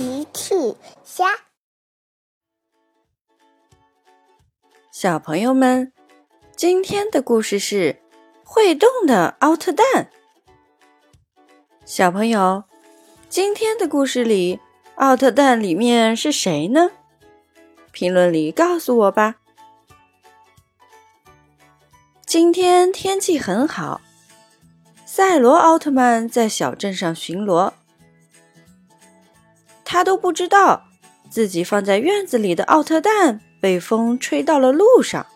奇趣虾，小朋友们，今天的故事是会动的奥特蛋。小朋友，今天的故事里，奥特蛋里面是谁呢？评论里告诉我吧。今天天气很好，赛罗奥特曼在小镇上巡逻。他都不知道，自己放在院子里的奥特蛋被风吹到了路上。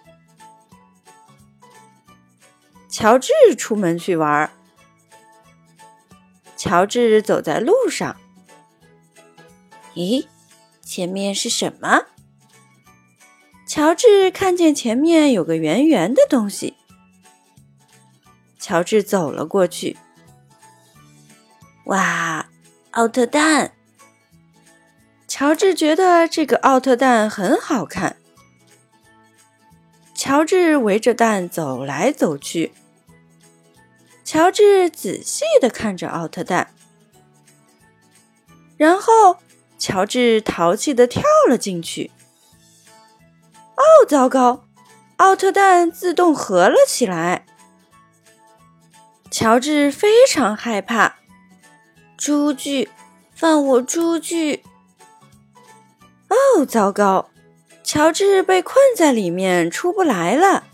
乔治出门去玩。乔治走在路上，咦，前面是什么？乔治看见前面有个圆圆的东西。乔治走了过去。哇，奥特蛋！乔治觉得这个奥特蛋很好看。乔治围着蛋走来走去。乔治仔细的看着奥特蛋，然后乔治淘气的跳了进去。哦，糟糕！奥特蛋自动合了起来。乔治非常害怕。出去，放我出去！又，糟糕！乔治被困在里面，出不来了。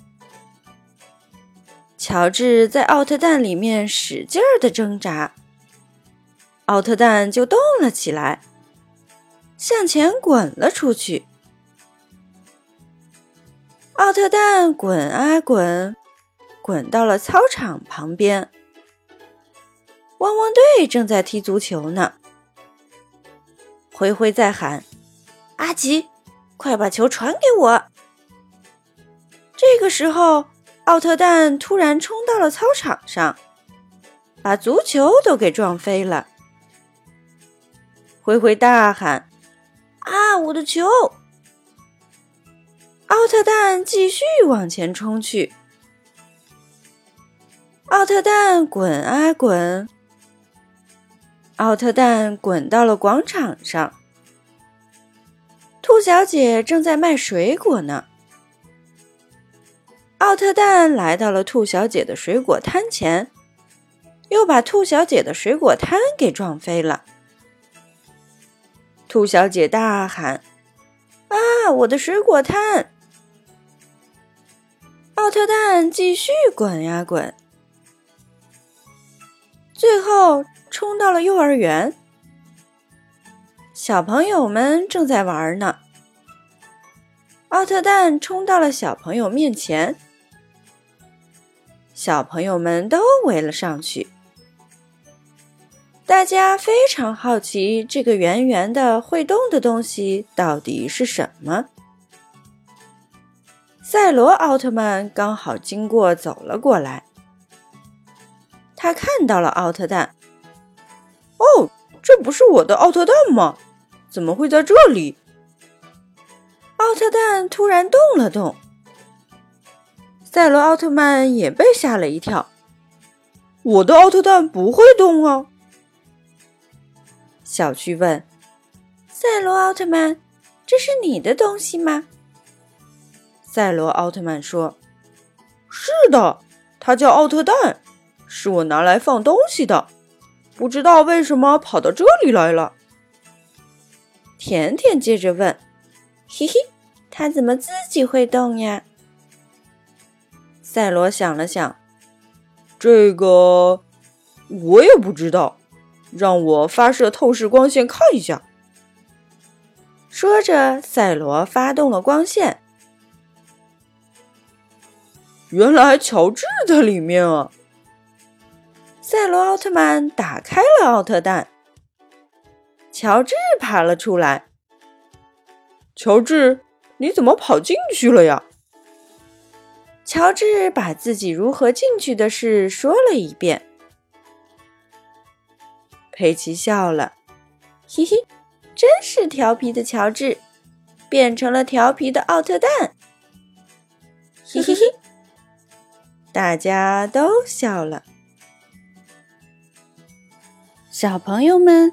乔治在奥特蛋里面使劲儿的挣扎，奥特蛋就动了起来，向前滚了出去。奥特蛋滚啊滚，滚到了操场旁边。汪汪队正在踢足球呢，灰灰在喊。阿吉，快把球传给我！这个时候，奥特蛋突然冲到了操场上，把足球都给撞飞了。灰灰大喊：“啊，我的球！”奥特蛋继续往前冲去。奥特蛋滚啊滚，奥特蛋滚到了广场上。兔小姐正在卖水果呢。奥特蛋来到了兔小姐的水果摊前，又把兔小姐的水果摊给撞飞了。兔小姐大喊：“啊，我的水果摊！”奥特蛋继续滚呀滚，最后冲到了幼儿园。小朋友们正在玩呢。奥特蛋冲到了小朋友面前，小朋友们都围了上去。大家非常好奇，这个圆圆的会动的东西到底是什么？赛罗奥特曼刚好经过，走了过来。他看到了奥特蛋。哦，这不是我的奥特蛋吗？怎么会在这里？奥特蛋突然动了动，赛罗奥特曼也被吓了一跳。我的奥特蛋不会动啊！小趣问：“赛罗奥特曼，这是你的东西吗？”赛罗奥特曼说：“是的，它叫奥特蛋，是我拿来放东西的。不知道为什么跑到这里来了。”甜甜接着问：“嘿嘿，它怎么自己会动呀？”赛罗想了想：“这个我也不知道，让我发射透视光线看一下。”说着，赛罗发动了光线。原来乔治在里面啊！赛罗奥特曼打开了奥特蛋。乔治爬了出来。乔治，你怎么跑进去了呀？乔治把自己如何进去的事说了一遍。佩奇笑了，嘿嘿，真是调皮的乔治，变成了调皮的奥特蛋。嘿嘿嘿，大家都笑了。小朋友们。